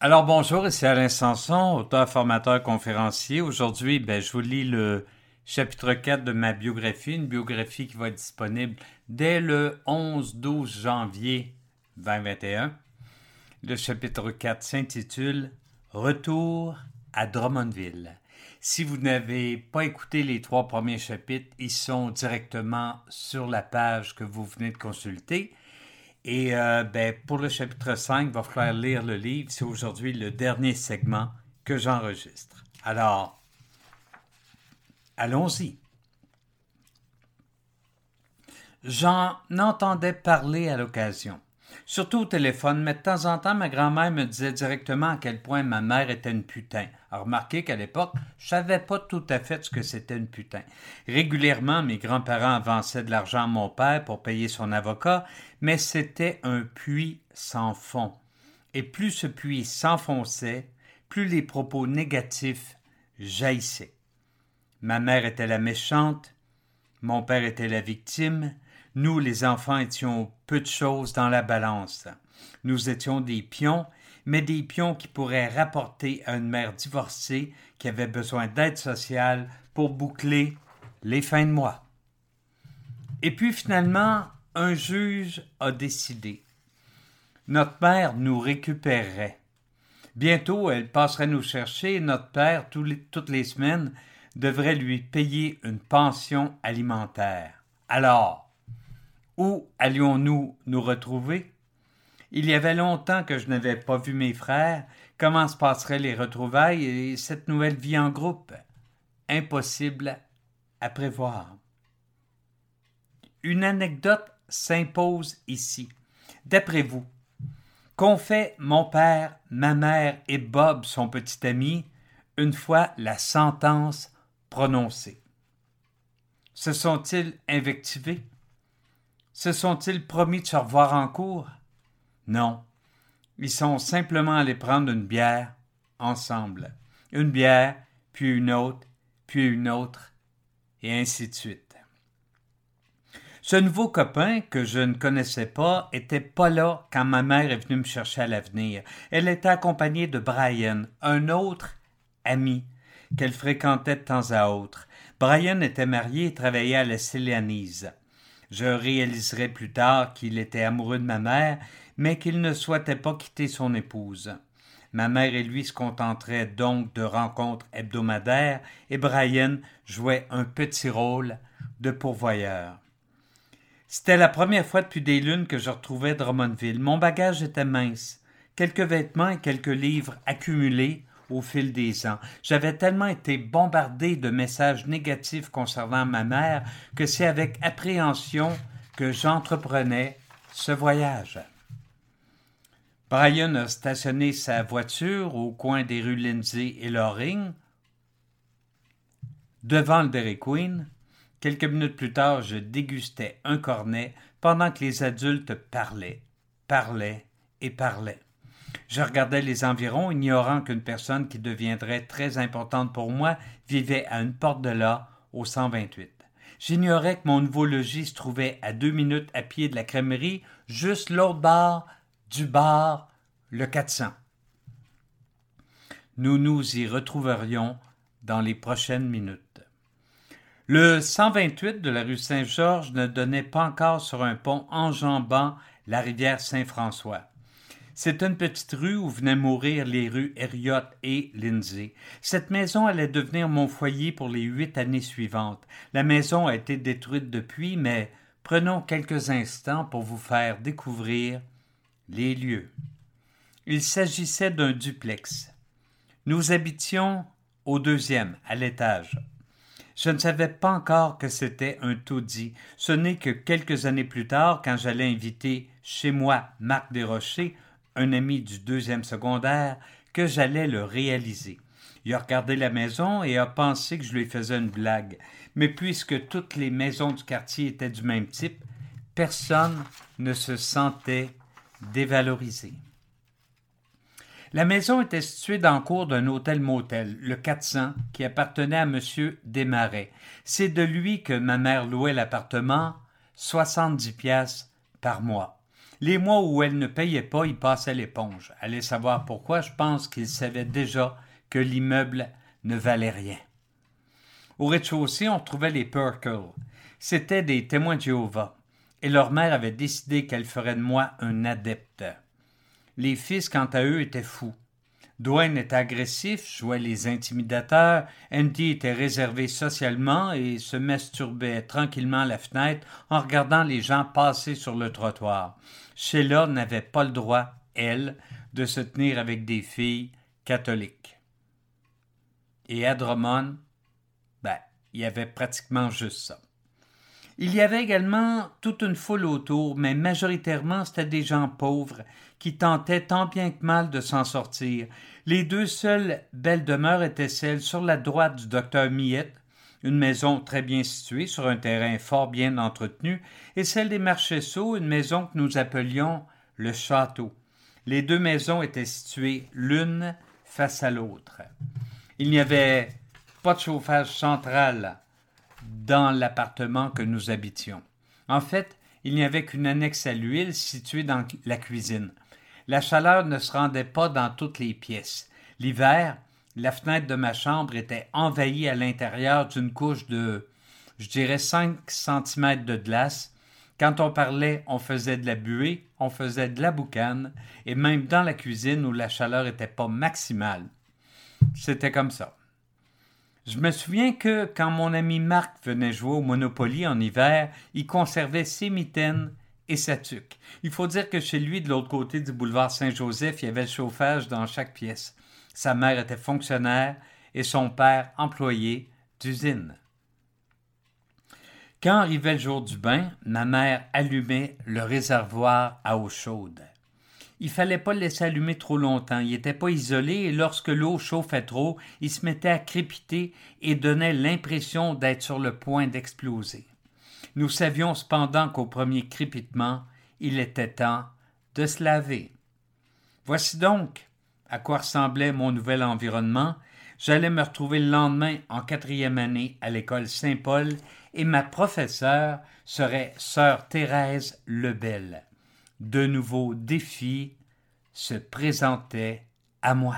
Alors bonjour, ici Alain Sanson, auteur, formateur, conférencier. Aujourd'hui, ben, je vous lis le chapitre 4 de ma biographie, une biographie qui va être disponible dès le 11-12 janvier 2021. Le chapitre 4 s'intitule Retour à Drummondville. Si vous n'avez pas écouté les trois premiers chapitres, ils sont directement sur la page que vous venez de consulter. Et euh, ben, pour le chapitre 5, il va falloir lire le livre. C'est aujourd'hui le dernier segment que j'enregistre. Alors, allons-y. J'en entendais parler à l'occasion. Surtout au téléphone, mais de temps en temps, ma grand-mère me disait directement à quel point ma mère était une putain. Remarquez qu'à l'époque, je savais pas tout à fait ce que c'était une putain. Régulièrement, mes grands-parents avançaient de l'argent à mon père pour payer son avocat, mais c'était un puits sans fond. Et plus ce puits s'enfonçait, plus les propos négatifs jaillissaient. Ma mère était la méchante, mon père était la victime, nous, les enfants, étions peu de choses dans la balance. Nous étions des pions, mais des pions qui pourraient rapporter à une mère divorcée qui avait besoin d'aide sociale pour boucler les fins de mois. Et puis finalement, un juge a décidé. Notre mère nous récupérerait. Bientôt, elle passerait nous chercher et notre père, toutes les semaines, devrait lui payer une pension alimentaire. Alors, où allions-nous nous retrouver? Il y avait longtemps que je n'avais pas vu mes frères. Comment se passeraient les retrouvailles et cette nouvelle vie en groupe? Impossible à prévoir. Une anecdote s'impose ici. D'après vous, qu'ont fait mon père, ma mère et Bob, son petit ami, une fois la sentence prononcée? Se sont-ils invectivés? Se sont-ils promis de se revoir en cours? Non. Ils sont simplement allés prendre une bière ensemble. Une bière, puis une autre, puis une autre, et ainsi de suite. Ce nouveau copain, que je ne connaissais pas, était pas là quand ma mère est venue me chercher à l'avenir. Elle était accompagnée de Brian, un autre ami qu'elle fréquentait de temps à autre. Brian était marié et travaillait à la. Je réaliserai plus tard qu'il était amoureux de ma mère, mais qu'il ne souhaitait pas quitter son épouse. Ma mère et lui se contenteraient donc de rencontres hebdomadaires et Brian jouait un petit rôle de pourvoyeur. C'était la première fois depuis des lunes que je retrouvais Drummondville. Mon bagage était mince. Quelques vêtements et quelques livres accumulés au fil des ans. J'avais tellement été bombardé de messages négatifs concernant ma mère que c'est avec appréhension que j'entreprenais ce voyage. Brian a stationné sa voiture au coin des rues Lindsay et Loring, devant le Dairy Queen. Quelques minutes plus tard, je dégustais un cornet pendant que les adultes parlaient, parlaient et parlaient. Je regardais les environs, ignorant qu'une personne qui deviendrait très importante pour moi vivait à une porte de là, au 128. J'ignorais que mon nouveau logis se trouvait à deux minutes à pied de la crèmerie, juste l'autre bord du bar, le 400. Nous nous y retrouverions dans les prochaines minutes. Le 128 de la rue Saint-Georges ne donnait pas encore sur un pont enjambant la rivière Saint-François. C'est une petite rue où venaient mourir les rues Herriot et Lindsay. Cette maison allait devenir mon foyer pour les huit années suivantes. La maison a été détruite depuis, mais prenons quelques instants pour vous faire découvrir les lieux. Il s'agissait d'un duplex. Nous habitions au deuxième, à l'étage. Je ne savais pas encore que c'était un taudis. Ce n'est que quelques années plus tard, quand j'allais inviter chez moi Marc Desrochers, un ami du deuxième secondaire, que j'allais le réaliser. Il a regardé la maison et a pensé que je lui faisais une blague. Mais puisque toutes les maisons du quartier étaient du même type, personne ne se sentait dévalorisé. La maison était située dans le cours d'un hôtel-motel, le 400, qui appartenait à M. Desmarais. C'est de lui que ma mère louait l'appartement, 70 piastres par mois. Les mois où elle ne payait pas, il passait l'éponge. Allez savoir pourquoi, je pense qu'il savait déjà que l'immeuble ne valait rien. Au rez-de-chaussée, on trouvait les Perkle. C'étaient des témoins de Jéhovah, et leur mère avait décidé qu'elle ferait de moi un adepte. Les fils, quant à eux, étaient fous. Dwayne était agressif, jouait les intimidateurs, Andy était réservé socialement et se masturbait tranquillement à la fenêtre en regardant les gens passer sur le trottoir. Sheila n'avait pas le droit, elle, de se tenir avec des filles catholiques. Et à ben, il y avait pratiquement juste ça. Il y avait également toute une foule autour, mais majoritairement c'était des gens pauvres qui tentaient tant bien que mal de s'en sortir. Les deux seules belles demeures étaient celles sur la droite du docteur Miette, une maison très bien située sur un terrain fort bien entretenu, et celle des Marchessault, une maison que nous appelions le château. Les deux maisons étaient situées l'une face à l'autre. Il n'y avait pas de chauffage central dans l'appartement que nous habitions. En fait, il n'y avait qu'une annexe à l'huile située dans la cuisine. La chaleur ne se rendait pas dans toutes les pièces. L'hiver, la fenêtre de ma chambre était envahie à l'intérieur d'une couche de, je dirais, cinq centimètres de glace. Quand on parlait, on faisait de la buée, on faisait de la boucane, et même dans la cuisine où la chaleur n'était pas maximale. C'était comme ça. Je me souviens que quand mon ami Marc venait jouer au Monopoly en hiver, il conservait ses mitaines et sa tuque. Il faut dire que chez lui, de l'autre côté du boulevard Saint-Joseph, il y avait le chauffage dans chaque pièce. Sa mère était fonctionnaire et son père employé d'usine. Quand arrivait le jour du bain, ma mère allumait le réservoir à eau chaude. Il fallait pas le laisser allumer trop longtemps. Il n'était pas isolé et lorsque l'eau chauffait trop, il se mettait à crépiter et donnait l'impression d'être sur le point d'exploser. Nous savions cependant qu'au premier crépitement, il était temps de se laver. Voici donc à quoi ressemblait mon nouvel environnement. J'allais me retrouver le lendemain en quatrième année à l'école Saint-Paul et ma professeure serait sœur Thérèse Lebel de nouveaux défis se présentaient à moi.